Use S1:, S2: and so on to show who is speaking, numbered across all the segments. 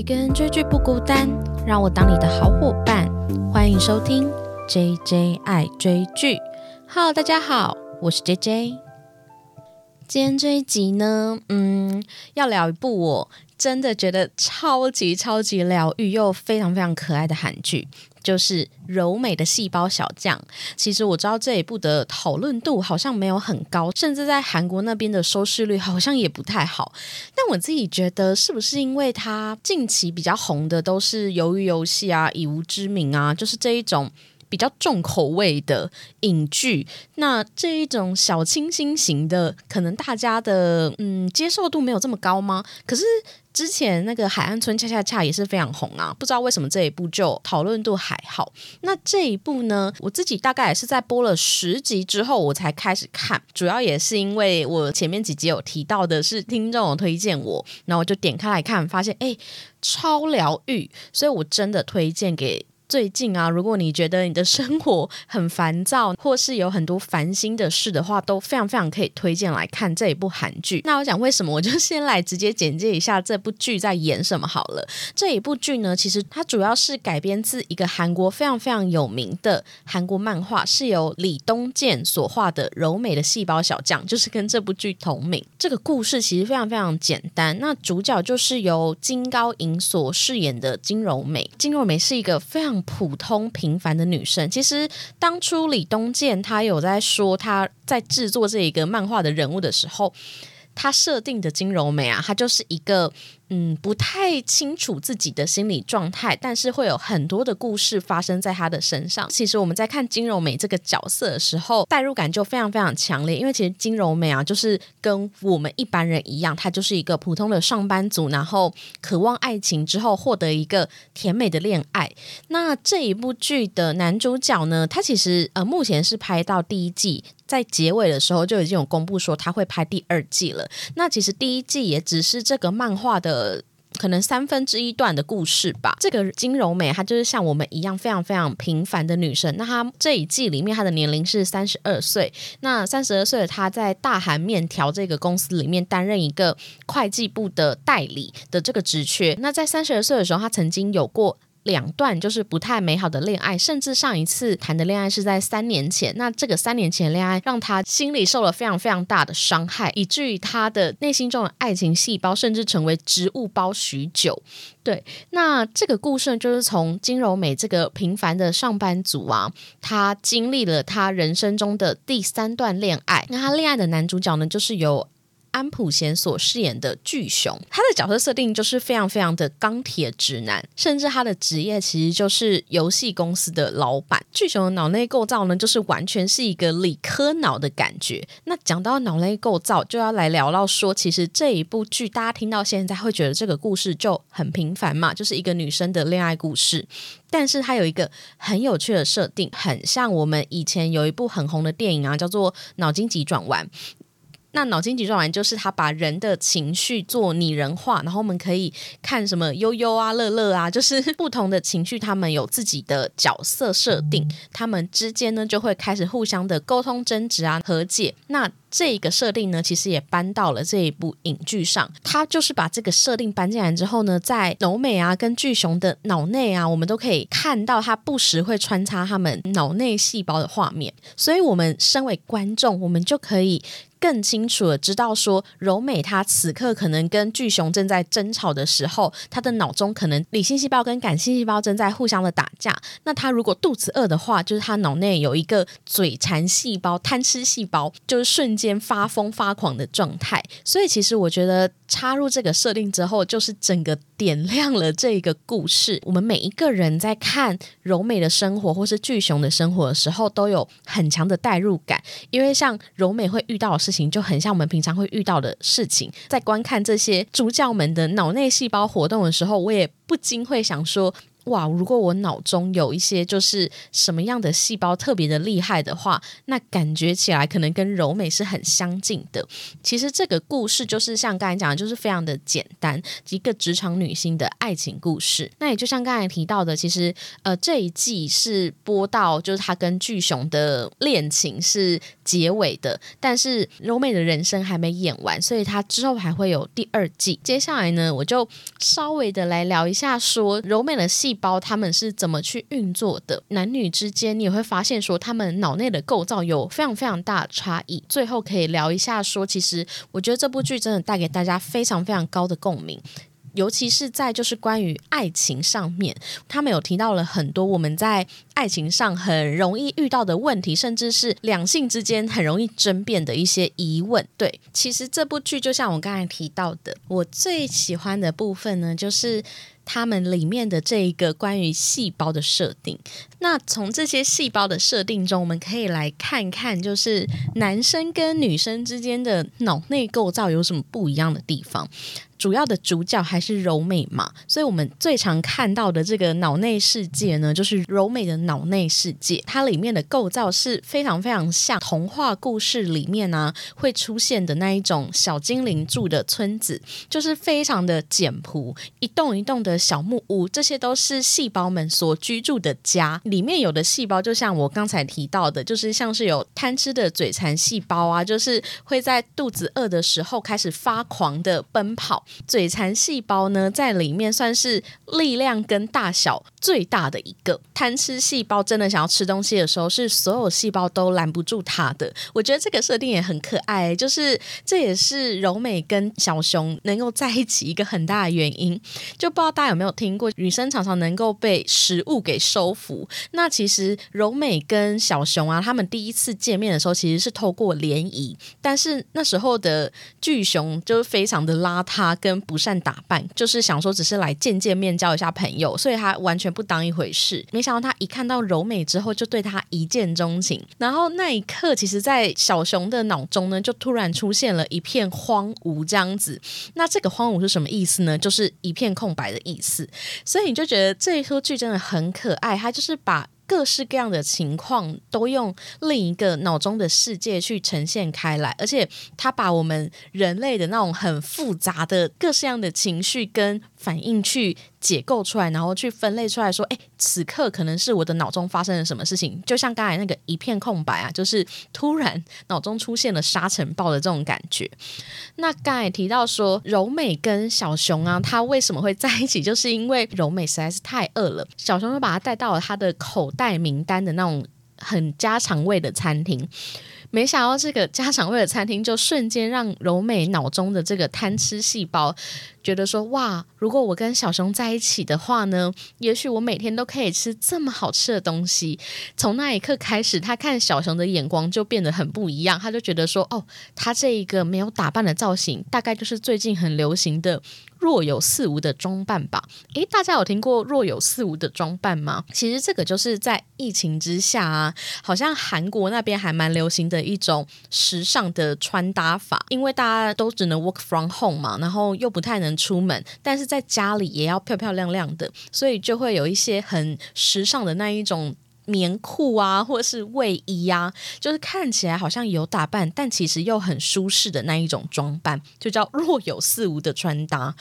S1: 一个人追剧不孤单，让我当你的好伙伴。欢迎收听 J J 爱追剧。Hello，大家好，我是 J J。今天这一集呢，嗯，要聊一部我真的觉得超级超级疗愈又非常非常可爱的韩剧。就是柔美的细胞小将。其实我知道这一部的讨论度好像没有很高，甚至在韩国那边的收视率好像也不太好。但我自己觉得，是不是因为它近期比较红的都是《鱿鱼游戏》啊，《以无之名》啊，就是这一种比较重口味的影剧。那这一种小清新型的，可能大家的嗯接受度没有这么高吗？可是。之前那个海岸村恰恰恰也是非常红啊，不知道为什么这一部就讨论度还好。那这一部呢，我自己大概也是在播了十集之后我才开始看，主要也是因为我前面几集有提到的是听众有推荐我，然后我就点开来看，发现哎超疗愈，所以我真的推荐给。最近啊，如果你觉得你的生活很烦躁，或是有很多烦心的事的话，都非常非常可以推荐来看这一部韩剧。那我讲为什么，我就先来直接简介一下这部剧在演什么好了。这一部剧呢，其实它主要是改编自一个韩国非常非常有名的韩国漫画，是由李东健所画的《柔美的细胞小将》，就是跟这部剧同名。这个故事其实非常非常简单，那主角就是由金高银所饰演的金柔美。金柔美是一个非常普通平凡的女生，其实当初李东健他有在说他在制作这一个漫画的人物的时候，他设定的金柔美啊，她就是一个。嗯，不太清楚自己的心理状态，但是会有很多的故事发生在他的身上。其实我们在看金柔美这个角色的时候，代入感就非常非常强烈。因为其实金柔美啊，就是跟我们一般人一样，她就是一个普通的上班族，然后渴望爱情之后获得一个甜美的恋爱。那这一部剧的男主角呢，他其实呃目前是拍到第一季，在结尾的时候就已经有公布说他会拍第二季了。那其实第一季也只是这个漫画的。呃，可能三分之一段的故事吧。这个金柔美，她就是像我们一样非常非常平凡的女生。那她这一季里面，她的年龄是三十二岁。那三十二岁的她在大韩面条这个公司里面担任一个会计部的代理的这个职缺。那在三十二岁的时候，她曾经有过。两段就是不太美好的恋爱，甚至上一次谈的恋爱是在三年前。那这个三年前恋爱让他心里受了非常非常大的伤害，以至于他的内心中的爱情细胞甚至成为植物包许久。对，那这个故事就是从金柔美这个平凡的上班族啊，他经历了他人生中的第三段恋爱。那他恋爱的男主角呢，就是由。安普贤所饰演的巨熊，他的角色设定就是非常非常的钢铁直男，甚至他的职业其实就是游戏公司的老板。巨熊的脑内构造呢，就是完全是一个理科脑的感觉。那讲到脑内构造，就要来聊到说，其实这一部剧大家听到现在会觉得这个故事就很平凡嘛，就是一个女生的恋爱故事。但是它有一个很有趣的设定，很像我们以前有一部很红的电影啊，叫做《脑筋急转弯》。那脑筋急转弯就是他把人的情绪做拟人化，然后我们可以看什么悠悠啊、乐乐啊，就是不同的情绪，他们有自己的角色设定，他们之间呢就会开始互相的沟通、争执啊、和解。那这个设定呢，其实也搬到了这一部影剧上。他就是把这个设定搬进来之后呢，在柔美啊跟巨熊的脑内啊，我们都可以看到他不时会穿插他们脑内细胞的画面。所以，我们身为观众，我们就可以。更清楚的知道说，柔美她此刻可能跟巨熊正在争吵的时候，她的脑中可能理性细胞跟感性细胞正在互相的打架。那她如果肚子饿的话，就是她脑内有一个嘴馋细胞、贪吃细胞，就是瞬间发疯发狂的状态。所以，其实我觉得插入这个设定之后，就是整个点亮了这个故事。我们每一个人在看柔美的生活或是巨熊的生活的时候，都有很强的代入感，因为像柔美会遇到的事情就很像我们平常会遇到的事情，在观看这些主角们的脑内细胞活动的时候，我也不禁会想说：哇，如果我脑中有一些就是什么样的细胞特别的厉害的话，那感觉起来可能跟柔美是很相近的。其实这个故事就是像刚才讲的，就是非常的简单，一个职场女性的爱情故事。那也就像刚才提到的，其实呃这一季是播到就是她跟巨熊的恋情是结尾的，但是柔美的人生还没演完，所以她之后还会有第二季。接下来呢，我就稍微的来聊一下说柔美的戏细胞他们是怎么去运作的，男女之间你也会发现说他们脑内的构造有非常非常大的差异。最后可以聊一下说，其实我觉得这部剧真的带给大家非常非常高的共鸣。尤其是在就是关于爱情上面，他们有提到了很多我们在爱情上很容易遇到的问题，甚至是两性之间很容易争辩的一些疑问。对，其实这部剧就像我刚才提到的，我最喜欢的部分呢，就是他们里面的这一个关于细胞的设定。那从这些细胞的设定中，我们可以来看看，就是男生跟女生之间的脑内构造有什么不一样的地方。主要的主角还是柔美嘛，所以我们最常看到的这个脑内世界呢，就是柔美的脑内世界。它里面的构造是非常非常像童话故事里面呢会出现的那一种小精灵住的村子，就是非常的简朴，一栋一栋的小木屋，这些都是细胞们所居住的家。里面有的细胞，就像我刚才提到的，就是像是有贪吃的嘴馋细胞啊，就是会在肚子饿的时候开始发狂的奔跑。嘴馋细胞呢，在里面算是力量跟大小最大的一个。贪吃细胞真的想要吃东西的时候，是所有细胞都拦不住它的。我觉得这个设定也很可爱，就是这也是柔美跟小熊能够在一起一个很大的原因。就不知道大家有没有听过，女生常常能够被食物给收服。那其实柔美跟小熊啊，他们第一次见面的时候，其实是透过联谊，但是那时候的巨熊就是非常的邋遢。跟不善打扮，就是想说只是来见见面、交一下朋友，所以他完全不当一回事。没想到他一看到柔美之后，就对他一见钟情。然后那一刻，其实，在小熊的脑中呢，就突然出现了一片荒芜这样子。那这个荒芜是什么意思呢？就是一片空白的意思。所以你就觉得这一出剧真的很可爱，它就是把。各式各样的情况都用另一个脑中的世界去呈现开来，而且他把我们人类的那种很复杂的各式样的情绪跟反应去解构出来，然后去分类出来说，哎，此刻可能是我的脑中发生了什么事情？就像刚才那个一片空白啊，就是突然脑中出现了沙尘暴的这种感觉。那刚才提到说柔美跟小熊啊，他为什么会在一起？就是因为柔美实在是太饿了，小熊就把他带到了他的口。袋名单的那种很家常味的餐厅，没想到这个家常味的餐厅就瞬间让柔美脑中的这个贪吃细胞。觉得说哇，如果我跟小熊在一起的话呢，也许我每天都可以吃这么好吃的东西。从那一刻开始，他看小熊的眼光就变得很不一样。他就觉得说，哦，他这一个没有打扮的造型，大概就是最近很流行的若有似无的装扮吧。诶，大家有听过若有似无的装扮吗？其实这个就是在疫情之下啊，好像韩国那边还蛮流行的一种时尚的穿搭法，因为大家都只能 work from home 嘛，然后又不太能。出门，但是在家里也要漂漂亮亮的，所以就会有一些很时尚的那一种棉裤啊，或是卫衣啊，就是看起来好像有打扮，但其实又很舒适的那一种装扮，就叫若有似无的穿搭。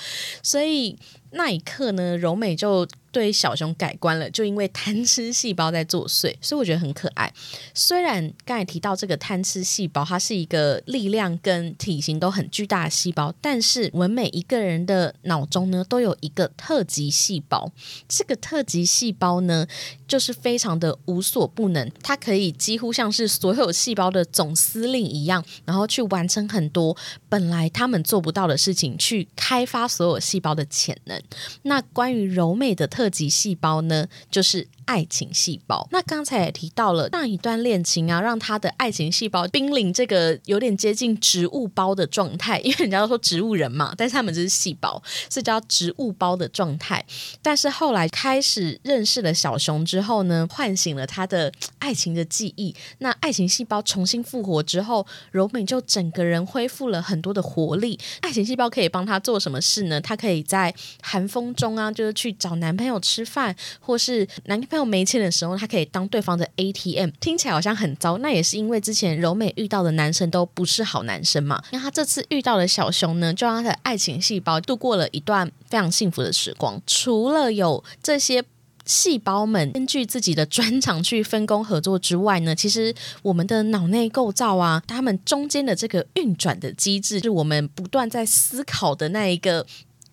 S1: 所以那一刻呢，柔美就。对小熊改观了，就因为贪吃细胞在作祟，所以我觉得很可爱。虽然刚才提到这个贪吃细胞，它是一个力量跟体型都很巨大的细胞，但是我们每一个人的脑中呢，都有一个特级细胞。这个特级细胞呢，就是非常的无所不能，它可以几乎像是所有细胞的总司令一样，然后去完成很多本来他们做不到的事情，去开发所有细胞的潜能。那关于柔美的。特级细胞呢，就是爱情细胞。那刚才也提到了上一段恋情啊，让他的爱情细胞濒临这个有点接近植物包的状态，因为人家都说植物人嘛，但是他们只是细胞，是叫植物包的状态。但是后来开始认识了小熊之后呢，唤醒了他的爱情的记忆。那爱情细胞重新复活之后，柔美就整个人恢复了很多的活力。爱情细胞可以帮他做什么事呢？他可以在寒风中啊，就是去找男朋友吃饭，或是男朋友没钱的时候，他可以当对方的 ATM。听起来好像很糟，那也是因为之前柔美遇到的男生都不是好男生嘛。那他这次遇到的小熊呢，就让他的爱情细胞度过了一段非常幸福的时光。除了有这些。细胞们根据自己的专长去分工合作之外呢，其实我们的脑内构造啊，它们中间的这个运转的机制，是我们不断在思考的那一个。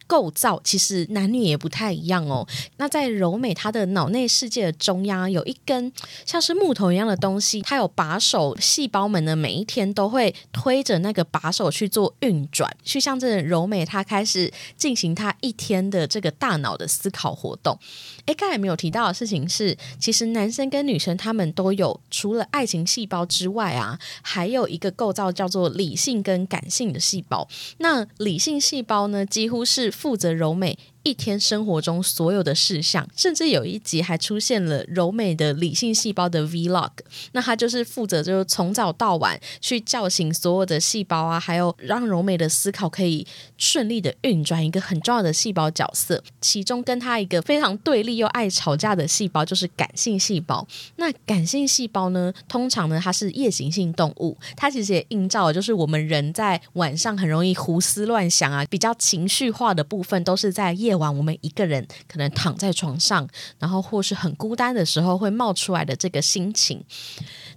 S1: 构造其实男女也不太一样哦。那在柔美她的脑内世界的中央有一根像是木头一样的东西，它有把手，细胞们呢每一天都会推着那个把手去做运转，去向这柔美她开始进行她一天的这个大脑的思考活动。哎，刚才没有提到的事情是，其实男生跟女生他们都有除了爱情细胞之外啊，还有一个构造叫做理性跟感性的细胞。那理性细胞呢，几乎是负责柔美。一天生活中所有的事项，甚至有一集还出现了柔美的理性细胞的 Vlog。那他就是负责就是从早到晚去叫醒所有的细胞啊，还有让柔美的思考可以顺利的运转，一个很重要的细胞角色。其中跟他一个非常对立又爱吵架的细胞就是感性细胞。那感性细胞呢，通常呢它是夜行性动物，它其实也映照就是我们人在晚上很容易胡思乱想啊，比较情绪化的部分都是在夜。晚我们一个人可能躺在床上，然后或是很孤单的时候会冒出来的这个心情。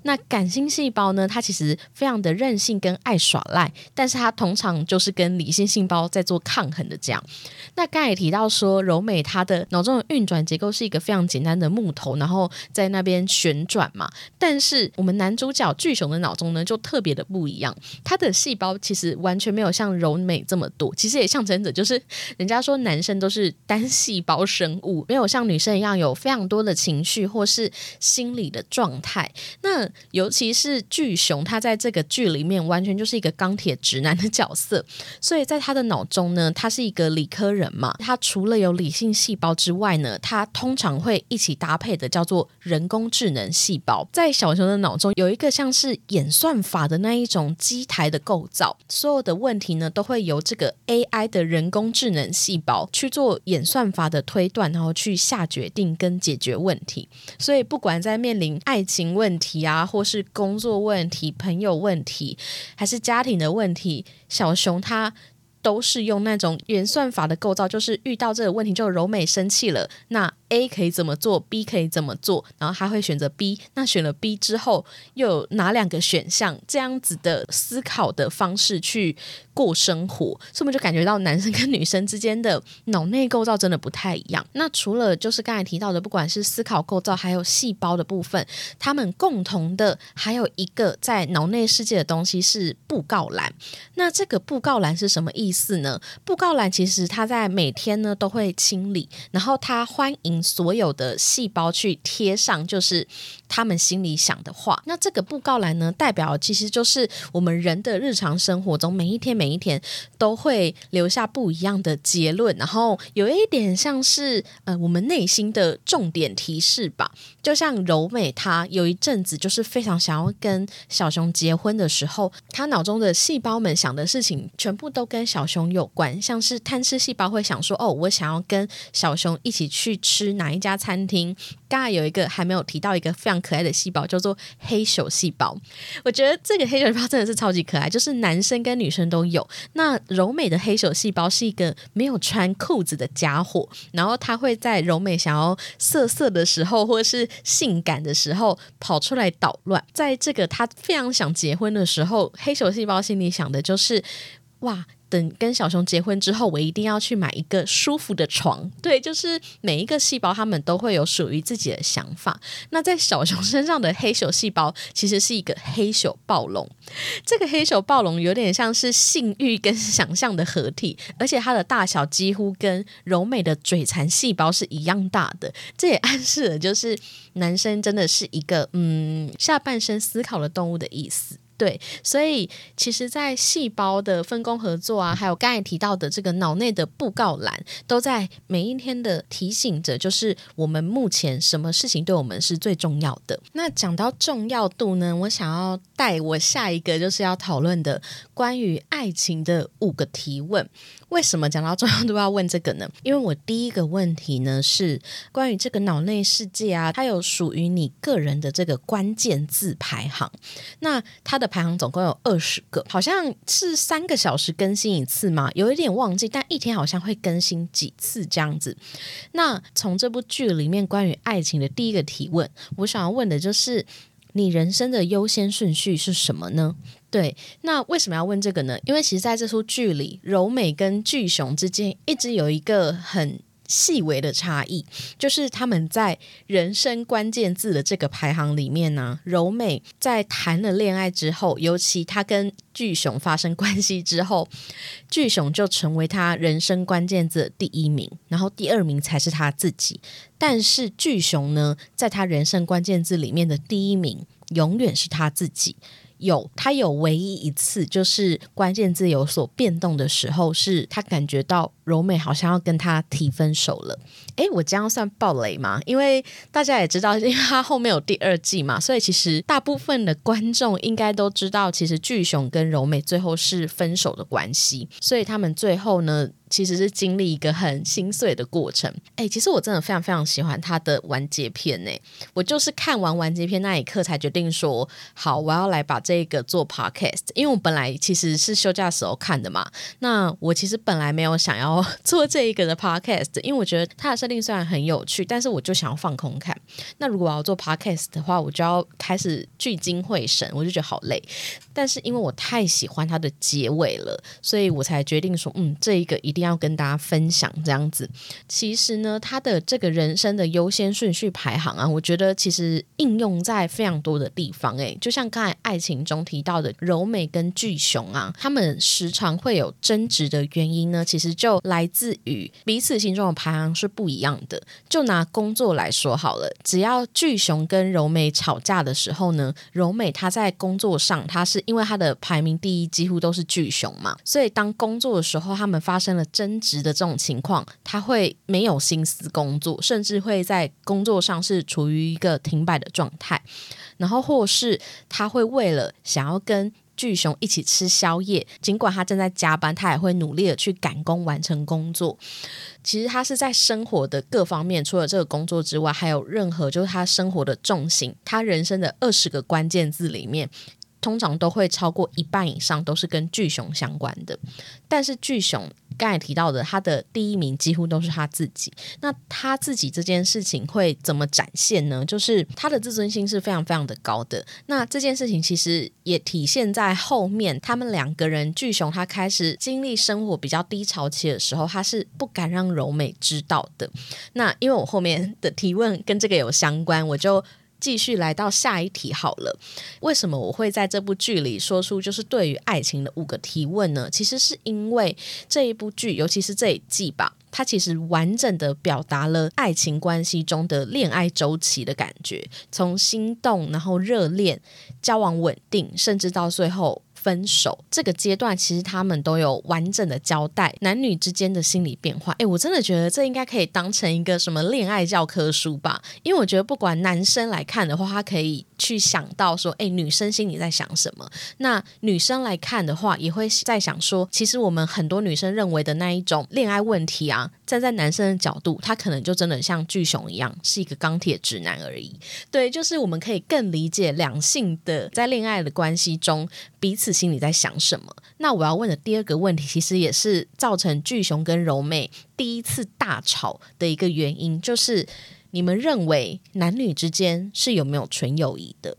S1: 那感性细胞呢？它其实非常的任性跟爱耍赖，但是它通常就是跟理性细胞在做抗衡的这样。那刚才也提到说，柔美她的脑中的运转结构是一个非常简单的木头，然后在那边旋转嘛。但是我们男主角巨熊的脑中呢，就特别的不一样，他的细胞其实完全没有像柔美这么多。其实也象征着，就是人家说男生都是单细胞生物，没有像女生一样有非常多的情绪或是心理的状态。那尤其是巨熊，他在这个剧里面完全就是一个钢铁直男的角色，所以在他的脑中呢，他是一个理科人嘛。他除了有理性细胞之外呢，他通常会一起搭配的叫做人工智能细胞。在小熊的脑中有一个像是演算法的那一种机台的构造，所有的问题呢都会由这个 AI 的人工智能细胞去做演算法的推断，然后去下决定跟解决问题。所以不管在面临爱情问题啊，或是工作问题、朋友问题，还是家庭的问题，小熊它都是用那种原算法的构造，就是遇到这个问题就柔美生气了，那。A 可以怎么做，B 可以怎么做，然后他会选择 B。那选了 B 之后，又有哪两个选项？这样子的思考的方式去过生活，所以我们就感觉到男生跟女生之间的脑内构造真的不太一样。那除了就是刚才提到的，不管是思考构造，还有细胞的部分，他们共同的还有一个在脑内世界的东西是布告栏。那这个布告栏是什么意思呢？布告栏其实它在每天呢都会清理，然后它欢迎。所有的细胞去贴上，就是他们心里想的话。那这个布告栏呢，代表其实就是我们人的日常生活中，每一天每一天都会留下不一样的结论，然后有一点像是呃我们内心的重点提示吧。就像柔美，她有一阵子就是非常想要跟小熊结婚的时候，她脑中的细胞们想的事情全部都跟小熊有关，像是贪吃细胞会想说：“哦，我想要跟小熊一起去吃。”哪一家餐厅？刚才有一个还没有提到一个非常可爱的细胞，叫做黑手细胞。我觉得这个黑手细胞真的是超级可爱，就是男生跟女生都有。那柔美的黑手细胞是一个没有穿裤子的家伙，然后他会在柔美想要色色的时候，或是性感的时候跑出来捣乱。在这个他非常想结婚的时候，黑手细胞心里想的就是哇。等跟小熊结婚之后，我一定要去买一个舒服的床。对，就是每一个细胞，他们都会有属于自己的想法。那在小熊身上的黑熊细胞，其实是一个黑熊暴龙。这个黑熊暴龙有点像是性欲跟想象的合体，而且它的大小几乎跟柔美的嘴馋细胞是一样大的。这也暗示了，就是男生真的是一个嗯下半身思考的动物的意思。对，所以其实，在细胞的分工合作啊，还有刚才提到的这个脑内的布告栏，都在每一天的提醒着，就是我们目前什么事情对我们是最重要的。那讲到重要度呢，我想要带我下一个就是要讨论的关于爱情的五个提问。为什么讲到重要度要问这个呢？因为我第一个问题呢是关于这个脑内世界啊，它有属于你个人的这个关键字排行。那它的排行总共有二十个，好像是三个小时更新一次嘛，有一点忘记，但一天好像会更新几次这样子。那从这部剧里面关于爱情的第一个提问，我想要问的就是。你人生的优先顺序是什么呢？对，那为什么要问这个呢？因为其实在这出剧里，柔美跟巨雄之间一直有一个很。细微的差异，就是他们在人生关键字的这个排行里面呢，柔美在谈了恋爱之后，尤其她跟巨雄发生关系之后，巨雄就成为他人生关键字的第一名，然后第二名才是他自己。但是巨雄呢，在他人生关键字里面的第一名，永远是他自己。有，他有唯一一次，就是关键字有所变动的时候，是他感觉到柔美好像要跟他提分手了。诶，我这样算暴雷吗？因为大家也知道，因为他后面有第二季嘛，所以其实大部分的观众应该都知道，其实巨雄跟柔美最后是分手的关系，所以他们最后呢。其实是经历一个很心碎的过程。哎，其实我真的非常非常喜欢他的完结篇呢。我就是看完完结篇那一刻才决定说，好，我要来把这个做 podcast。因为我本来其实是休假时候看的嘛。那我其实本来没有想要 做这一个的 podcast，因为我觉得它的设定虽然很有趣，但是我就想要放空看。那如果我要做 podcast 的话，我就要开始聚精会神，我就觉得好累。但是因为我太喜欢它的结尾了，所以我才决定说，嗯，这一个一定。要跟大家分享这样子，其实呢，他的这个人生的优先顺序排行啊，我觉得其实应用在非常多的地方。诶，就像刚才爱情中提到的柔美跟巨雄啊，他们时常会有争执的原因呢，其实就来自于彼此心中的排行是不一样的。就拿工作来说好了，只要巨雄跟柔美吵架的时候呢，柔美她在工作上，她是因为他的排名第一几乎都是巨熊嘛，所以当工作的时候，他们发生了。争执的这种情况，他会没有心思工作，甚至会在工作上是处于一个停摆的状态。然后，或是他会为了想要跟巨熊一起吃宵夜，尽管他正在加班，他也会努力的去赶工完成工作。其实他是在生活的各方面，除了这个工作之外，还有任何就是他生活的重心，他人生的二十个关键字里面。通常都会超过一半以上都是跟巨熊相关的，但是巨熊刚才提到的，他的第一名几乎都是他自己。那他自己这件事情会怎么展现呢？就是他的自尊心是非常非常的高的。那这件事情其实也体现在后面，他们两个人巨熊他开始经历生活比较低潮期的时候，他是不敢让柔美知道的。那因为我后面的提问跟这个有相关，我就。继续来到下一题好了。为什么我会在这部剧里说出就是对于爱情的五个提问呢？其实是因为这一部剧，尤其是这一季吧，它其实完整的表达了爱情关系中的恋爱周期的感觉，从心动，然后热恋，交往稳定，甚至到最后。分手这个阶段，其实他们都有完整的交代男女之间的心理变化。哎，我真的觉得这应该可以当成一个什么恋爱教科书吧？因为我觉得不管男生来看的话，他可以去想到说，哎，女生心里在想什么；那女生来看的话，也会在想说，其实我们很多女生认为的那一种恋爱问题啊，站在男生的角度，他可能就真的像巨熊一样，是一个钢铁直男而已。对，就是我们可以更理解两性的在恋爱的关系中彼此。心里在想什么？那我要问的第二个问题，其实也是造成巨熊跟柔妹第一次大吵的一个原因，就是你们认为男女之间是有没有纯友谊的？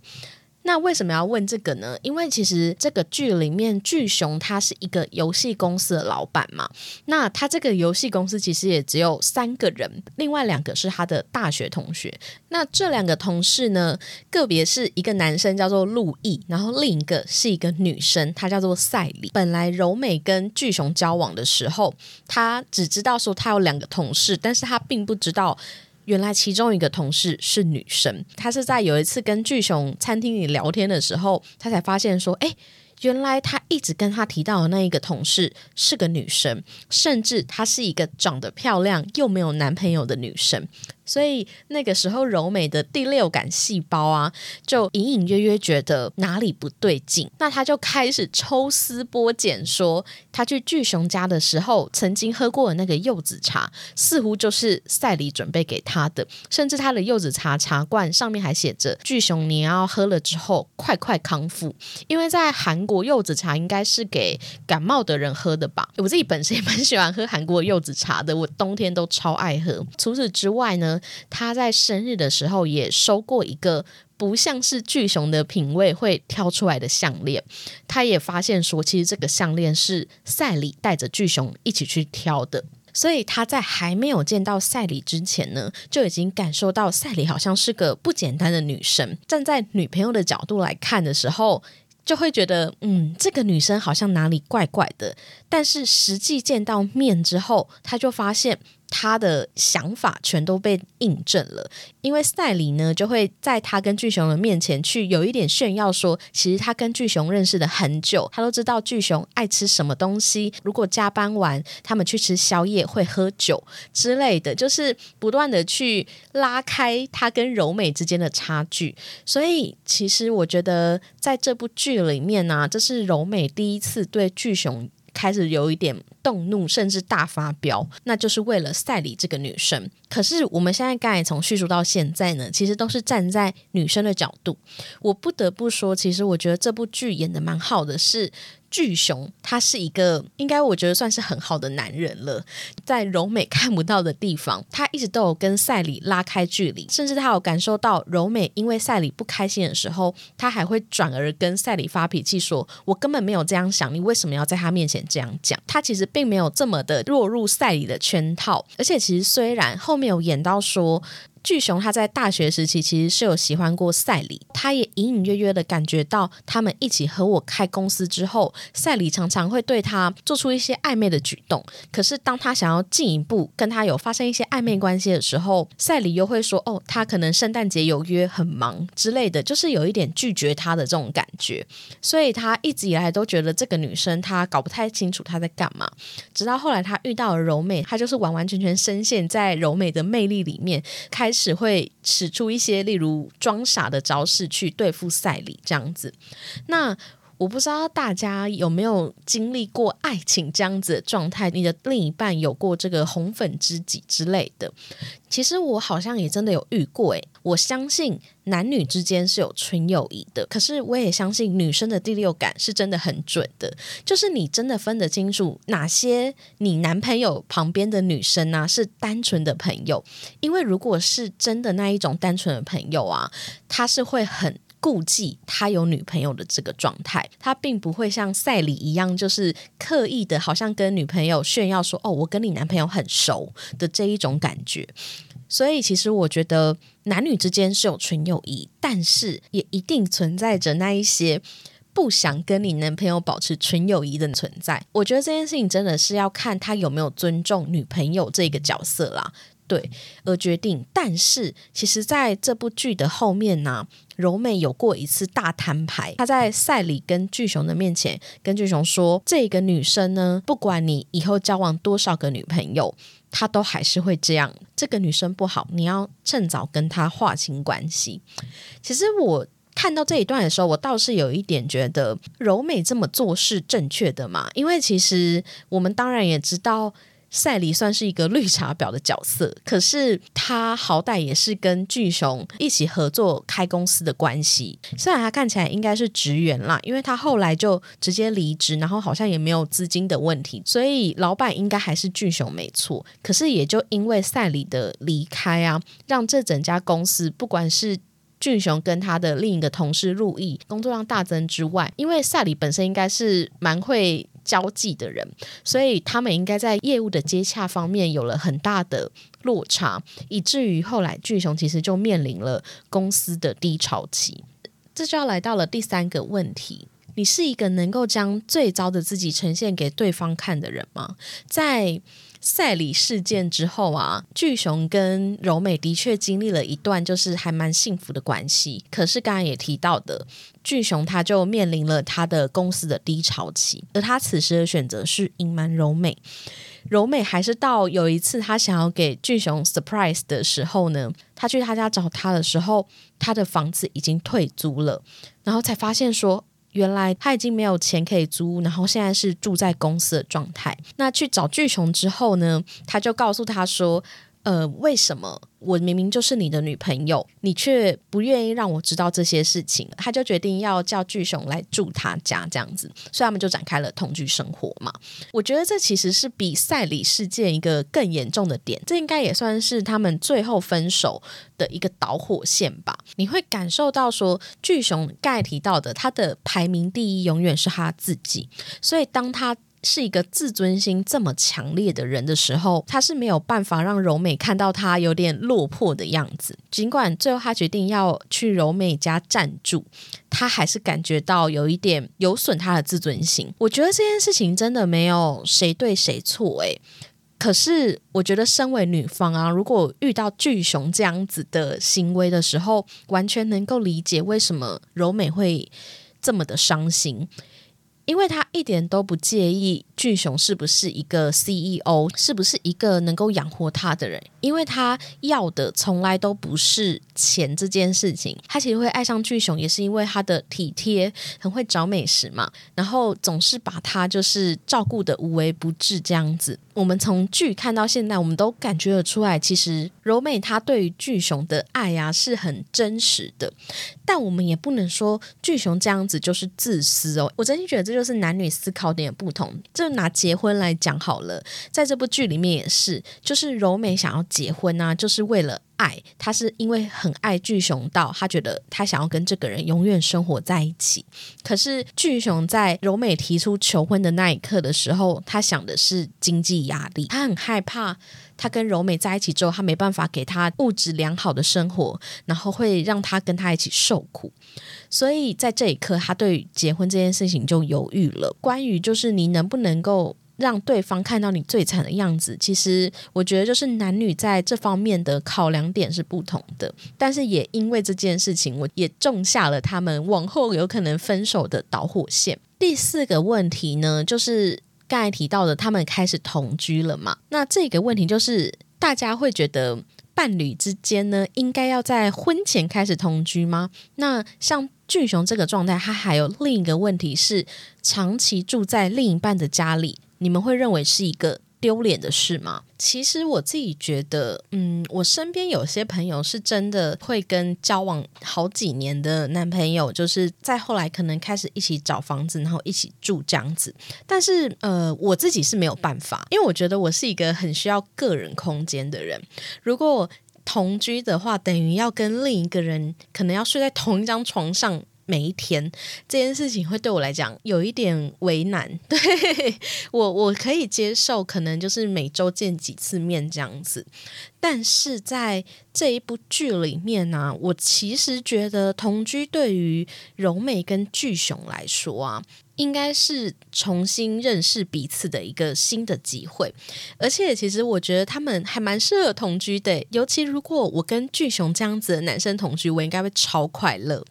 S1: 那为什么要问这个呢？因为其实这个剧里面，巨熊他是一个游戏公司的老板嘛。那他这个游戏公司其实也只有三个人，另外两个是他的大学同学。那这两个同事呢，个别是一个男生叫做陆毅，然后另一个是一个女生，她叫做赛里。本来柔美跟巨熊交往的时候，他只知道说他有两个同事，但是他并不知道。原来其中一个同事是女生，她是在有一次跟巨熊餐厅里聊天的时候，她才发现说，哎。原来她一直跟她提到的那一个同事是个女生，甚至她是一个长得漂亮又没有男朋友的女生。所以那个时候，柔美的第六感细胞啊，就隐隐约约觉得哪里不对劲。那他就开始抽丝剥茧，说他去巨熊家的时候，曾经喝过的那个柚子茶，似乎就是赛里准备给他的。甚至他的柚子茶茶罐上面还写着“巨熊，你要喝了之后快快康复”。因为在韩国，柚子茶应该是给感冒的人喝的吧？我自己本身也蛮喜欢喝韩国柚子茶的，我冬天都超爱喝。除此之外呢？他在生日的时候也收过一个不像是巨熊的品味会挑出来的项链，他也发现说，其实这个项链是赛里带着巨熊一起去挑的，所以他在还没有见到赛里之前呢，就已经感受到赛里好像是个不简单的女生。站在女朋友的角度来看的时候，就会觉得，嗯，这个女生好像哪里怪怪的。但是实际见到面之后，他就发现。他的想法全都被印证了，因为赛里呢就会在他跟巨熊的面前去有一点炫耀，说其实他跟巨熊认识的很久，他都知道巨熊爱吃什么东西，如果加班完他们去吃宵夜会喝酒之类的，就是不断的去拉开他跟柔美之间的差距。所以其实我觉得在这部剧里面呢，这是柔美第一次对巨熊。开始有一点动怒，甚至大发飙，那就是为了赛里这个女生。可是我们现在刚才从叙述到现在呢，其实都是站在女生的角度。我不得不说，其实我觉得这部剧演的蛮好的，是。巨熊他是一个，应该我觉得算是很好的男人了。在柔美看不到的地方，他一直都有跟赛里拉开距离，甚至他有感受到柔美因为赛里不开心的时候，他还会转而跟赛里发脾气，说：“我根本没有这样想，你为什么要在他面前这样讲？”他其实并没有这么的落入赛里的圈套，而且其实虽然后面有演到说。巨熊他在大学时期其实是有喜欢过赛里，他也隐隐约约的感觉到他们一起和我开公司之后，赛里常常会对他做出一些暧昧的举动。可是当他想要进一步跟他有发生一些暧昧关系的时候，赛里又会说：“哦，他可能圣诞节有约，很忙之类的，就是有一点拒绝他的这种感觉。”所以他一直以来都觉得这个女生他搞不太清楚她在干嘛。直到后来他遇到了柔美，他就是完完全全深陷在柔美的魅力里面，开。开始会使出一些例如装傻的招式去对付赛里这样子。那我不知道大家有没有经历过爱情这样子的状态？你的另一半有过这个红粉知己之类的？其实我好像也真的有遇过诶，我相信男女之间是有纯友谊的，可是我也相信女生的第六感是真的很准的，就是你真的分得清楚哪些你男朋友旁边的女生啊是单纯的朋友，因为如果是真的那一种单纯的朋友啊，他是会很。顾忌他有女朋友的这个状态，他并不会像赛里一样，就是刻意的，好像跟女朋友炫耀说：“哦，我跟你男朋友很熟的这一种感觉。”所以，其实我觉得男女之间是有纯友谊，但是也一定存在着那一些不想跟你男朋友保持纯友谊的存在。我觉得这件事情真的是要看他有没有尊重女朋友这个角色啦。对，而决定。但是，其实在这部剧的后面呢，柔美有过一次大摊牌。她在赛里跟巨熊的面前，跟巨熊说：“这个女生呢，不管你以后交往多少个女朋友，她都还是会这样。这个女生不好，你要趁早跟她划清关系。”其实我看到这一段的时候，我倒是有一点觉得柔美这么做是正确的嘛？因为其实我们当然也知道。赛里算是一个绿茶婊的角色，可是他好歹也是跟巨熊一起合作开公司的关系。虽然他看起来应该是职员啦，因为他后来就直接离职，然后好像也没有资金的问题，所以老板应该还是巨熊没错。可是也就因为赛里的离开啊，让这整家公司不管是俊雄跟他的另一个同事陆毅工作量大增之外，因为赛里本身应该是蛮会。交际的人，所以他们应该在业务的接洽方面有了很大的落差，以至于后来巨熊其实就面临了公司的低潮期。这就要来到了第三个问题：你是一个能够将最糟的自己呈现给对方看的人吗？在赛里事件之后啊，巨雄跟柔美的确经历了一段就是还蛮幸福的关系。可是刚刚也提到的，巨雄他就面临了他的公司的低潮期，而他此时的选择是隐瞒柔美。柔美还是到有一次他想要给巨雄 surprise 的时候呢，他去他家找他的时候，他的房子已经退租了，然后才发现说。原来他已经没有钱可以租，然后现在是住在公司的状态。那去找巨雄之后呢，他就告诉他说：“呃，为什么？”我明明就是你的女朋友，你却不愿意让我知道这些事情，他就决定要叫巨雄来住他家这样子，所以他们就展开了同居生活嘛。我觉得这其实是比赛里事件一个更严重的点，这应该也算是他们最后分手的一个导火线吧。你会感受到说，巨雄刚才提到的，他的排名第一永远是他自己，所以当他。是一个自尊心这么强烈的人的时候，他是没有办法让柔美看到他有点落魄的样子。尽管最后他决定要去柔美家暂住，他还是感觉到有一点有损他的自尊心。我觉得这件事情真的没有谁对谁错，诶。可是我觉得身为女方啊，如果遇到巨熊这样子的行为的时候，完全能够理解为什么柔美会 这么的伤心。因为他一点都不介意巨雄是不是一个 CEO，是不是一个能够养活他的人，因为他要的从来都不是钱这件事情。他其实会爱上巨雄，也是因为他的体贴，很会找美食嘛，然后总是把他就是照顾的无微不至这样子。我们从剧看到现在，我们都感觉得出来，其实柔美她对于巨雄的爱呀是很真实的，但我们也不能说巨雄这样子就是自私哦。我真心觉得这就。是男女思考点不同，这拿结婚来讲好了，在这部剧里面也是，就是柔美想要结婚啊，就是为了爱，她是因为很爱巨熊到，她觉得她想要跟这个人永远生活在一起。可是巨熊在柔美提出求婚的那一刻的时候，他想的是经济压力，他很害怕。他跟柔美在一起之后，他没办法给他物质良好的生活，然后会让他跟他一起受苦。所以在这一刻，他对结婚这件事情就犹豫了。关于就是你能不能够让对方看到你最惨的样子，其实我觉得就是男女在这方面的考量点是不同的。但是也因为这件事情，我也种下了他们往后有可能分手的导火线。第四个问题呢，就是。刚才提到的，他们开始同居了嘛？那这个问题就是，大家会觉得伴侣之间呢，应该要在婚前开始同居吗？那像俊雄这个状态，他还有另一个问题是，长期住在另一半的家里，你们会认为是一个？丢脸的事吗？其实我自己觉得，嗯，我身边有些朋友是真的会跟交往好几年的男朋友，就是在后来可能开始一起找房子，然后一起住这样子。但是，呃，我自己是没有办法，因为我觉得我是一个很需要个人空间的人。如果同居的话，等于要跟另一个人可能要睡在同一张床上。每一天这件事情会对我来讲有一点为难，对我我可以接受，可能就是每周见几次面这样子，但是在这一部剧里面呢，我其实觉得同居对于柔美跟巨雄来说啊。应该是重新认识彼此的一个新的机会，而且其实我觉得他们还蛮适合同居的。尤其如果我跟巨雄这样子的男生同居，我应该会超快乐。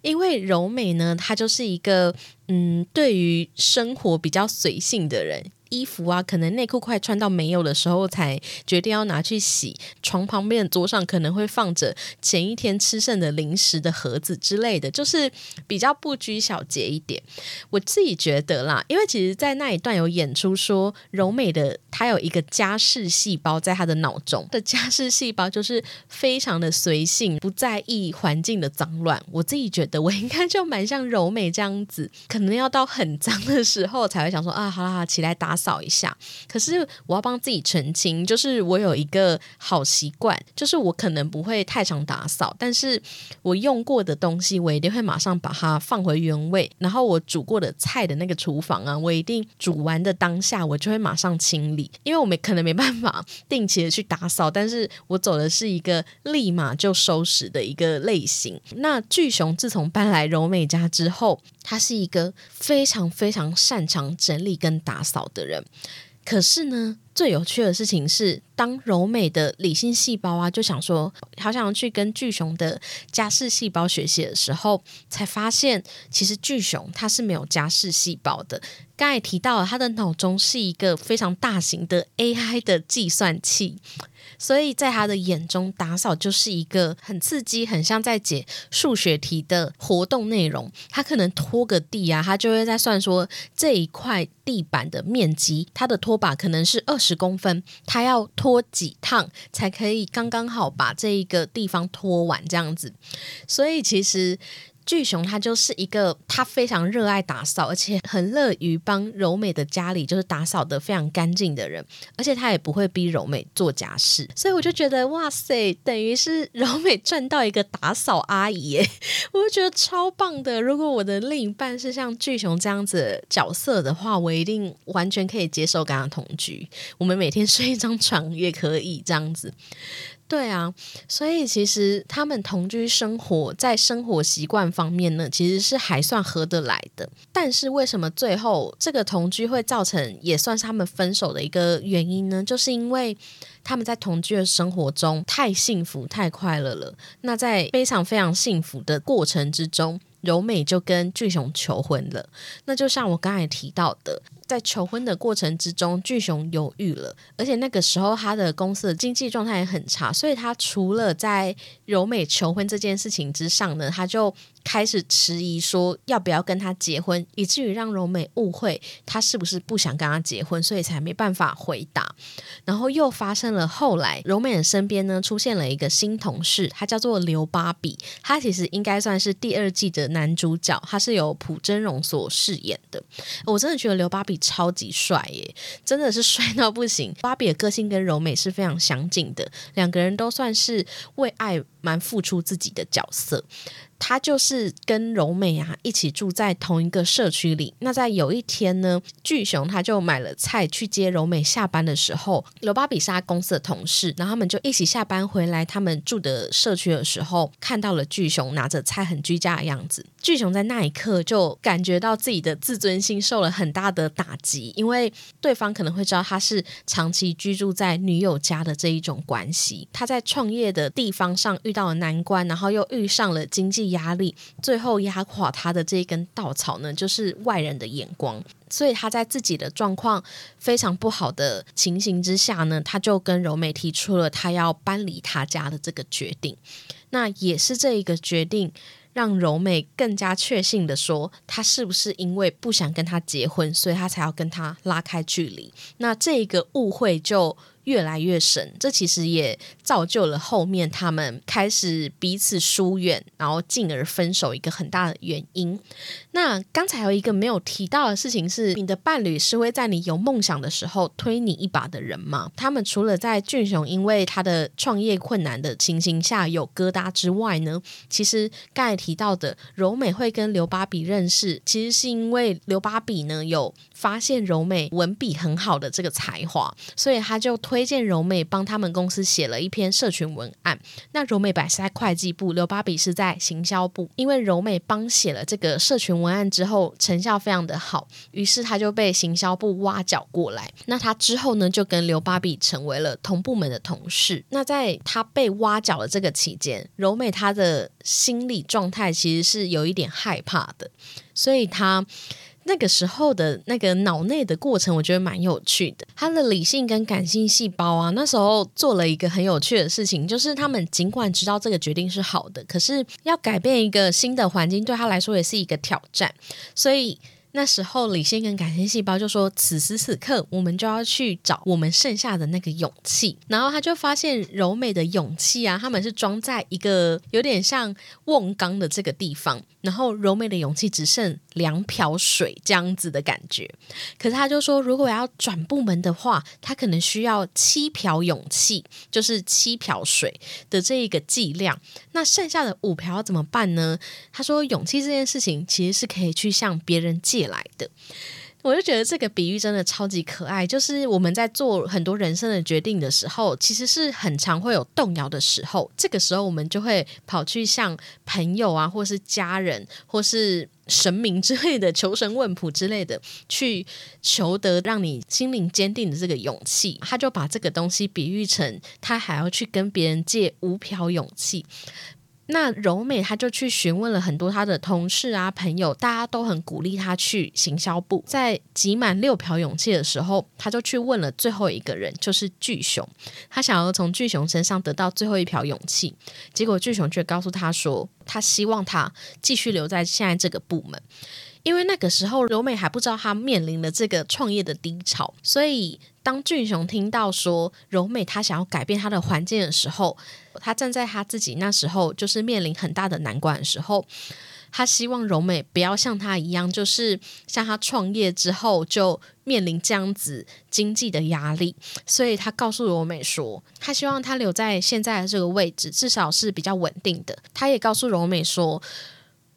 S1: 因为柔美呢，她就是一个嗯，对于生活比较随性的人。衣服啊，可能内裤快穿到没有的时候才决定要拿去洗。床旁边的桌上可能会放着前一天吃剩的零食的盒子之类的，就是比较不拘小节一点。我自己觉得啦，因为其实，在那一段有演出说柔美的她有一个家事细胞在她的脑中的家事细胞就是非常的随性，不在意环境的脏乱。我自己觉得我应该就蛮像柔美这样子，可能要到很脏的时候才会想说啊，好了好，起来打。扫一下。可是我要帮自己澄清，就是我有一个好习惯，就是我可能不会太常打扫，但是我用过的东西，我一定会马上把它放回原位。然后我煮过的菜的那个厨房啊，我一定煮完的当下，我就会马上清理，因为我没可能没办法定期的去打扫，但是我走的是一个立马就收拾的一个类型。那巨熊自从搬来柔美家之后，他是一个非常非常擅长整理跟打扫的人。可是呢，最有趣的事情是，当柔美的理性细胞啊，就想说好想要去跟巨熊的家世细胞学习的时候，才发现其实巨熊它是没有家世细胞的。刚才提到了，它的脑中是一个非常大型的 AI 的计算器。所以在他的眼中，打扫就是一个很刺激、很像在解数学题的活动内容。他可能拖个地啊，他就会在算说这一块地板的面积，它的拖把可能是二十公分，他要拖几趟才可以刚刚好把这一个地方拖完这样子。所以其实。巨熊他就是一个，他非常热爱打扫，而且很乐于帮柔美的家里就是打扫的非常干净的人，而且他也不会逼柔美做家事，所以我就觉得哇塞，等于是柔美赚到一个打扫阿姨耶，我就觉得超棒的。如果我的另一半是像巨熊这样子角色的话，我一定完全可以接受跟他同居，我们每天睡一张床也可以这样子。对啊，所以其实他们同居生活在生活习惯方面呢，其实是还算合得来的。但是为什么最后这个同居会造成也算是他们分手的一个原因呢？就是因为他们在同居的生活中太幸福、太快乐了。那在非常非常幸福的过程之中，柔美就跟巨熊求婚了。那就像我刚才提到的。在求婚的过程之中，巨熊犹豫了，而且那个时候他的公司的经济状态也很差，所以他除了在柔美求婚这件事情之上呢，他就。开始迟疑，说要不要跟他结婚，以至于让柔美误会他是不是不想跟他结婚，所以才没办法回答。然后又发生了后来，柔美的身边呢出现了一个新同事，他叫做刘芭比，他其实应该算是第二季的男主角，他是由朴真荣所饰演的。我真的觉得刘芭比超级帅耶，真的是帅到不行。芭比的个性跟柔美是非常相近的，两个人都算是为爱蛮付出自己的角色。他就是跟柔美啊一起住在同一个社区里。那在有一天呢，巨熊他就买了菜去接柔美下班的时候，刘芭比是他公司的同事，然后他们就一起下班回来他们住的社区的时候，看到了巨熊拿着菜很居家的样子。巨熊在那一刻就感觉到自己的自尊心受了很大的打击，因为对方可能会知道他是长期居住在女友家的这一种关系。他在创业的地方上遇到了难关，然后又遇上了经济。压力最后压垮他的这一根稻草呢，就是外人的眼光。所以他在自己的状况非常不好的情形之下呢，他就跟柔美提出了他要搬离他家的这个决定。那也是这一个决定，让柔美更加确信的说，他是不是因为不想跟他结婚，所以他才要跟他拉开距离？那这一个误会就。越来越深，这其实也造就了后面他们开始彼此疏远，然后进而分手一个很大的原因。那刚才有一个没有提到的事情是，你的伴侣是会在你有梦想的时候推你一把的人吗？他们除了在俊雄因为他的创业困难的情形下有疙瘩之外呢，其实刚才提到的柔美会跟刘芭比认识，其实是因为刘芭比呢有发现柔美文笔很好的这个才华，所以他就。推荐柔美帮他们公司写了一篇社群文案。那柔美本是在会计部，刘芭比是在行销部。因为柔美帮写了这个社群文案之后，成效非常的好，于是他就被行销部挖角过来。那他之后呢，就跟刘芭比成为了同部门的同事。那在他被挖角的这个期间，柔美她的心理状态其实是有一点害怕的，所以她。那个时候的那个脑内的过程，我觉得蛮有趣的。他的理性跟感性细胞啊，那时候做了一个很有趣的事情，就是他们尽管知道这个决定是好的，可是要改变一个新的环境，对他来说也是一个挑战。所以那时候，理性跟感性细胞就说：“此时此刻，我们就要去找我们剩下的那个勇气。”然后他就发现柔美的勇气啊，他们是装在一个有点像瓮缸的这个地方，然后柔美的勇气只剩两瓢水这样子的感觉。可是他就说，如果要转部门的话，他可能需要七瓢勇气，就是七瓢水的这一个剂量。那剩下的五瓢怎么办呢？他说，勇气这件事情其实是可以去向别人借。来的，我就觉得这个比喻真的超级可爱。就是我们在做很多人生的决定的时候，其实是很常会有动摇的时候。这个时候，我们就会跑去向朋友啊，或是家人，或是神明之类的求神问卜之类的，去求得让你心灵坚定的这个勇气。他就把这个东西比喻成，他还要去跟别人借五瓢勇气。那柔美，他就去询问了很多他的同事啊、朋友，大家都很鼓励他去行销部。在集满六瓢勇气的时候，他就去问了最后一个人，就是巨熊。他想要从巨熊身上得到最后一瓢勇气，结果巨熊却告诉他说，他希望他继续留在现在这个部门。因为那个时候柔美还不知道她面临了这个创业的低潮，所以当俊雄听到说柔美她想要改变她的环境的时候，他站在他自己那时候就是面临很大的难关的时候，他希望柔美不要像他一样，就是像他创业之后就面临这样子经济的压力，所以他告诉柔美说，他希望他留在现在的这个位置，至少是比较稳定的。他也告诉柔美说。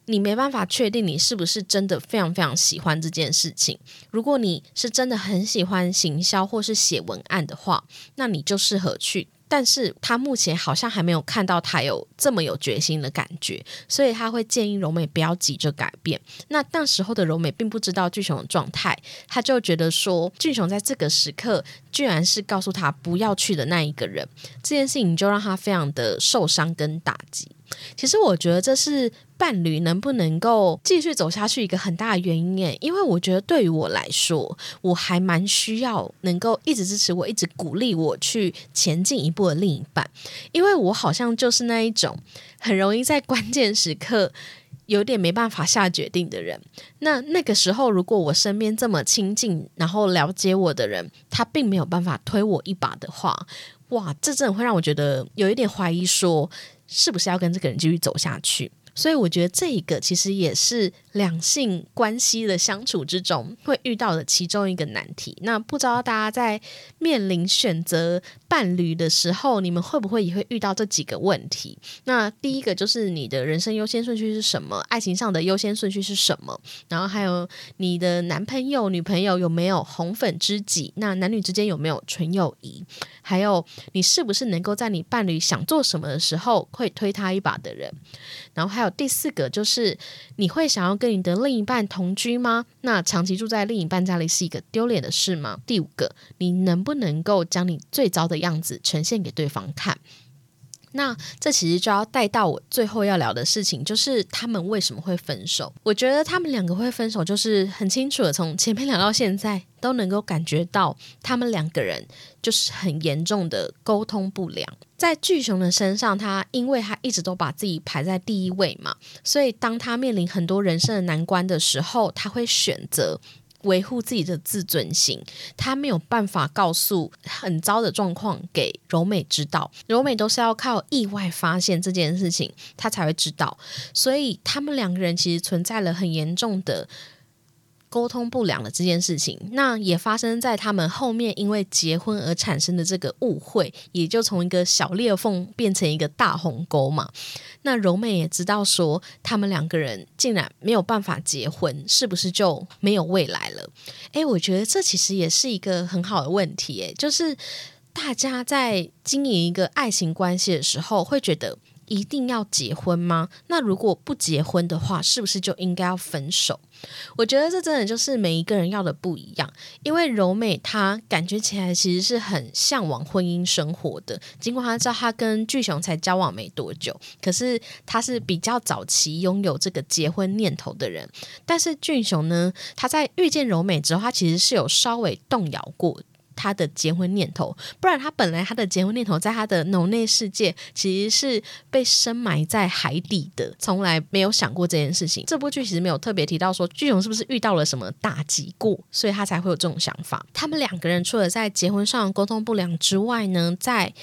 S1: 你没办法确定你是不是真的非常非常喜欢这件事情。如果你是真的很喜欢行销或是写文案的话，那你就适合去。但是他目前好像还没有看到他有这么有决心的感觉，所以他会建议柔美不要急着改变。那那时候的柔美并不知道俊雄的状态，他就觉得说俊雄在这个时刻居然是告诉他不要去的那一个人，这件事情就让他非常的受伤跟打击。其实我觉得这是伴侣能不能够继续走下去一个很大的原因诶，因为我觉得对于我来说，我还蛮需要能够一直支持我、一直鼓励我去前进一步的另一半，因为我好像就是那一种很容易在关键时刻有点没办法下决定的人。那那个时候，如果我身边这么亲近、然后了解我的人，他并没有办法推我一把的话，哇，这真的会让我觉得有一点怀疑说。是不是要跟这个人继续走下去？所以我觉得这一个其实也是两性关系的相处之中会遇到的其中一个难题。那不知道大家在面临选择伴侣的时候，你们会不会也会遇到这几个问题？那第一个就是你的人生优先顺序是什么？爱情上的优先顺序是什么？然后还有你的男朋友、女朋友有没有红粉知己？那男女之间有没有纯友谊？还有你是不是能够在你伴侣想做什么的时候会推他一把的人？然后还有。第四个就是，你会想要跟你的另一半同居吗？那长期住在另一半家里是一个丢脸的事吗？第五个，你能不能够将你最糟的样子呈现给对方看？那这其实就要带到我最后要聊的事情，就是他们为什么会分手。我觉得他们两个会分手，就是很清楚的，从前面聊到现在，都能够感觉到他们两个人就是很严重的沟通不良。在巨熊的身上，他因为他一直都把自己排在第一位嘛，所以当他面临很多人生的难关的时候，他会选择。维护自己的自尊心，他没有办法告诉很糟的状况给柔美知道，柔美都是要靠意外发现这件事情，他才会知道，所以他们两个人其实存在了很严重的。沟通不良的这件事情，那也发生在他们后面因为结婚而产生的这个误会，也就从一个小裂缝变成一个大鸿沟嘛。那柔美也知道说，他们两个人竟然没有办法结婚，是不是就没有未来了？诶，我觉得这其实也是一个很好的问题，诶，就是大家在经营一个爱情关系的时候，会觉得。一定要结婚吗？那如果不结婚的话，是不是就应该要分手？我觉得这真的就是每一个人要的不一样。因为柔美她感觉起来其实是很向往婚姻生活的，尽管她知道她跟巨雄才交往没多久，可是她是比较早期拥有这个结婚念头的人。但是俊雄呢，他在遇见柔美之后，他其实是有稍微动摇过。他的结婚念头，不然他本来他的结婚念头在他的脑内世界其实是被深埋在海底的，从来没有想过这件事情。这部剧其实没有特别提到说巨雄是不是遇到了什么打击过，所以他才会有这种想法。他们两个人除了在结婚上沟通不良之外呢，在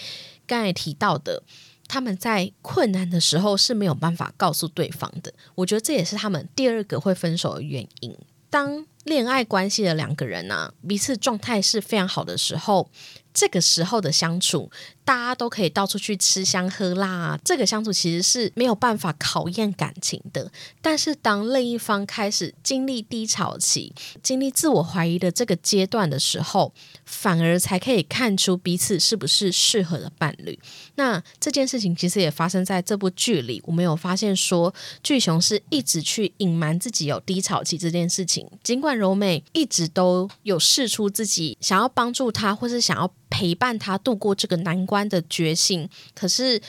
S1: 刚才提到的。他们在困难的时候是没有办法告诉对方的，我觉得这也是他们第二个会分手的原因。当恋爱关系的两个人呢，彼此状态是非常好的时候，这个时候的相处。大家都可以到处去吃香喝辣，这个相处其实是没有办法考验感情的。但是当另一方开始经历低潮期、经历自我怀疑的这个阶段的时候，反而才可以看出彼此是不是适合的伴侣。那这件事情其实也发生在这部剧里，我们有发现说，巨雄是一直去隐瞒自己有低潮期这件事情，尽管柔美一直都有试出自己想要帮助他，或是想要陪伴他度过这个难。关的决心，可是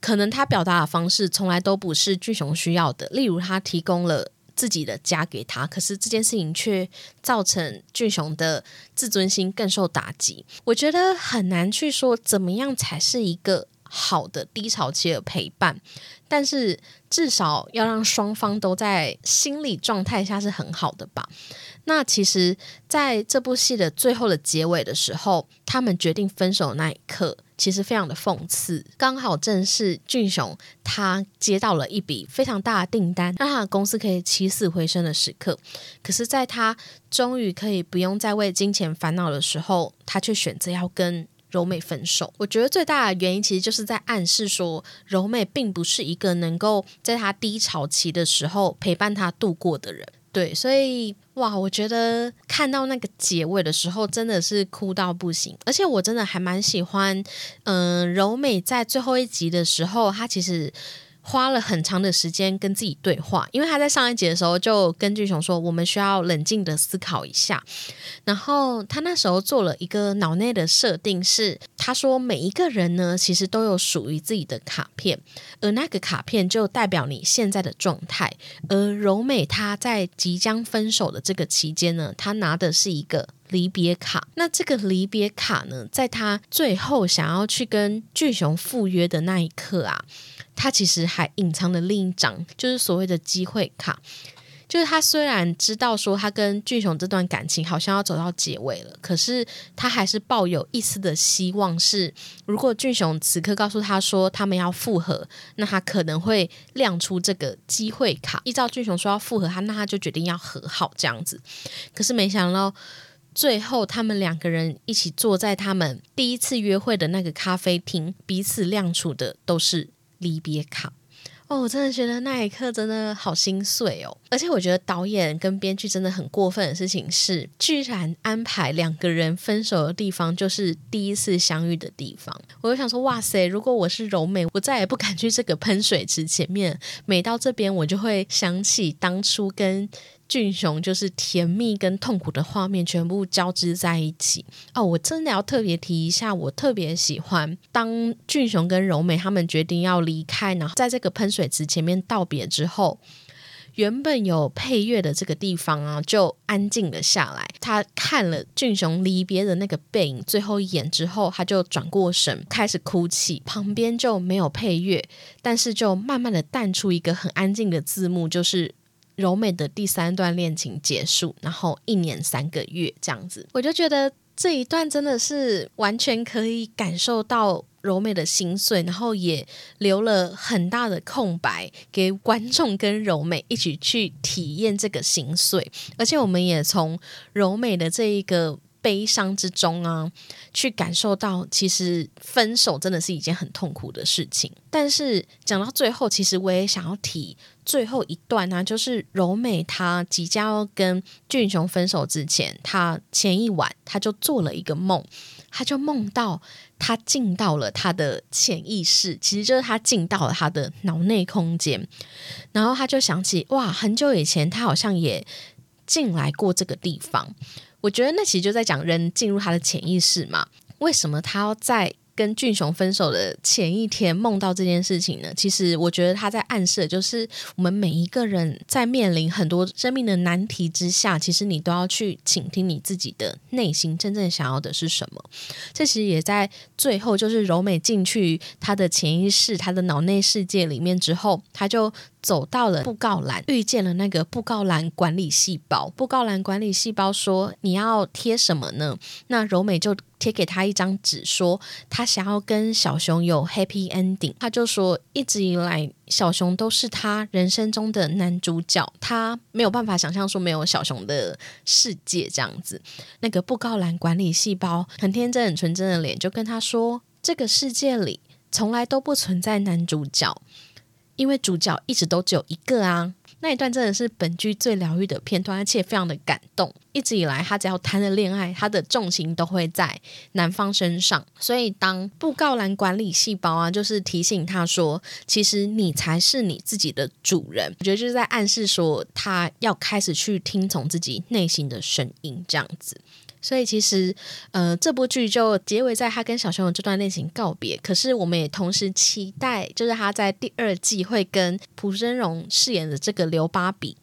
S1: 可能他表达的方式从来都不是俊雄需要的。例如，他提供了自己的家给他，可是这件事情却造成俊雄的自尊心更受打击。我觉得很难去说怎么样才是一个好的低潮期的陪伴，但是至少要让双方都在心理状态下是很好的吧。那其实，在这部戏的最后的结尾的时候，他们决定分手那一刻。其实非常的讽刺，刚好正是俊雄他接到了一笔非常大的订单，让他的公司可以起死回生的时刻。可是，在他终于可以不用再为金钱烦恼的时候，他却选择要跟柔美分手。我觉得最大的原因其实就是在暗示说，柔美并不是一个能够在她低潮期的时候陪伴她度过的人。对，所以哇，我觉得看到那个结尾的时候，真的是哭到不行。而且我真的还蛮喜欢，嗯，柔美在最后一集的时候，她其实。花了很长的时间跟自己对话，因为他在上一集的时候就跟巨雄说，我们需要冷静的思考一下。然后他那时候做了一个脑内的设定，是他说每一个人呢，其实都有属于自己的卡片，而那个卡片就代表你现在的状态。而柔美她在即将分手的这个期间呢，她拿的是一个离别卡。那这个离别卡呢，在他最后想要去跟俊雄赴约的那一刻啊。他其实还隐藏了另一张，就是所谓的机会卡。就是他虽然知道说他跟俊雄这段感情好像要走到结尾了，可是他还是抱有一丝的希望，是如果俊雄此刻告诉他说他们要复合，那他可能会亮出这个机会卡。依照俊雄说要复合他，那他就决定要和好这样子。可是没想到最后他们两个人一起坐在他们第一次约会的那个咖啡厅，彼此亮出的都是。离别卡哦，我真的觉得那一刻真的好心碎哦！而且我觉得导演跟编剧真的很过分的事情是，居然安排两个人分手的地方就是第一次相遇的地方。我就想说，哇塞！如果我是柔美，我再也不敢去这个喷水池前面。每到这边，我就会想起当初跟。俊雄就是甜蜜跟痛苦的画面全部交织在一起哦！我真的要特别提一下，我特别喜欢当俊雄跟柔美他们决定要离开，然后在这个喷水池前面道别之后，原本有配乐的这个地方啊，就安静了下来。他看了俊雄离别的那个背影最后一眼之后，他就转过神开始哭泣。旁边就没有配乐，但是就慢慢的淡出一个很安静的字幕，就是。柔美的第三段恋情结束，然后一年三个月这样子，我就觉得这一段真的是完全可以感受到柔美的心碎，然后也留了很大的空白给观众跟柔美一起去体验这个心碎，而且我们也从柔美的这一个。悲伤之中啊，去感受到其实分手真的是一件很痛苦的事情。但是讲到最后，其实我也想要提最后一段呢，就是柔美她即将要跟俊雄分手之前，她前一晚她就做了一个梦，她就梦到她进到了她的潜意识，其实就是她进到了她的脑内空间，然后她就想起哇，很久以前她好像也进来过这个地方。我觉得那其实就在讲人进入他的潜意识嘛？为什么他要在跟俊雄分手的前一天梦到这件事情呢？其实我觉得他在暗示，就是我们每一个人在面临很多生命的难题之下，其实你都要去倾听你自己的内心真正想要的是什么。这其实也在最后，就是柔美进去他的潜意识、他的脑内世界里面之后，他就。走到了布告栏，遇见了那个布告栏管理细胞。布告栏管理细胞说：“你要贴什么呢？”那柔美就贴给他一张纸，说他想要跟小熊有 happy ending。他就说，一直以来小熊都是他人生中的男主角，他没有办法想象说没有小熊的世界这样子。那个布告栏管理细胞很天真、很纯真的脸，就跟他说：“这个世界里从来都不存在男主角。”因为主角一直都只有一个啊，那一段真的是本剧最疗愈的片段，而且非常的感动。一直以来，他只要谈了恋爱，他的重心都会在男方身上。所以，当布告栏管理细胞啊，就是提醒他说，其实你才是你自己的主人。我觉得就是在暗示说，他要开始去听从自己内心的声音，这样子。所以其实，呃，这部剧就结尾在他跟小熊的这段恋情告别。可是我们也同时期待，就是他在第二季会跟朴真荣饰演的这个刘芭比。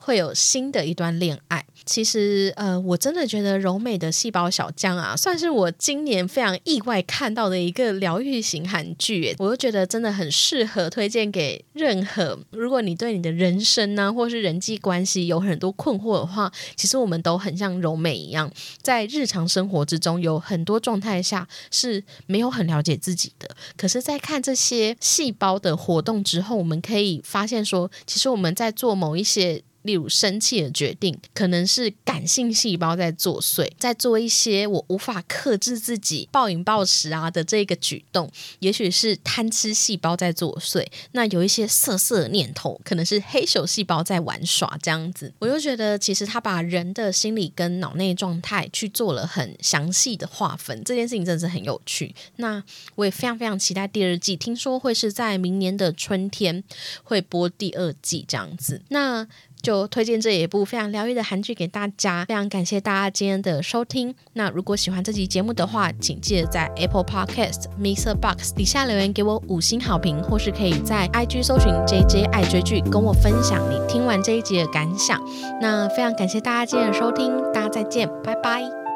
S1: 会有新的一段恋爱。其实，呃，我真的觉得柔美的细胞小将啊，算是我今年非常意外看到的一个疗愈型韩剧。我就觉得真的很适合推荐给任何，如果你对你的人生呢，或是人际关系有很多困惑的话，其实我们都很像柔美一样，在日常生活之中有很多状态下是没有很了解自己的。可是，在看这些细胞的活动之后，我们可以发现说，其实我们在做某一些。例如生气的决定，可能是感性细胞在作祟，在做一些我无法克制自己暴饮暴食啊的这个举动，也许是贪吃细胞在作祟。那有一些色色念头，可能是黑手细胞在玩耍这样子。我就觉得，其实他把人的心理跟脑内状态去做了很详细的划分，这件事情真的是很有趣。那我也非常非常期待第二季，听说会是在明年的春天会播第二季这样子。那就推荐这一部非常疗愈的韩剧给大家，非常感谢大家今天的收听。那如果喜欢这集节目的话，请记得在 Apple Podcast、Mr. Box 底下留言给我五星好评，或是可以在 IG 搜寻 JJ 爱追剧，跟我分享你听完这一集的感想。那非常感谢大家今天的收听，大家再见，拜拜。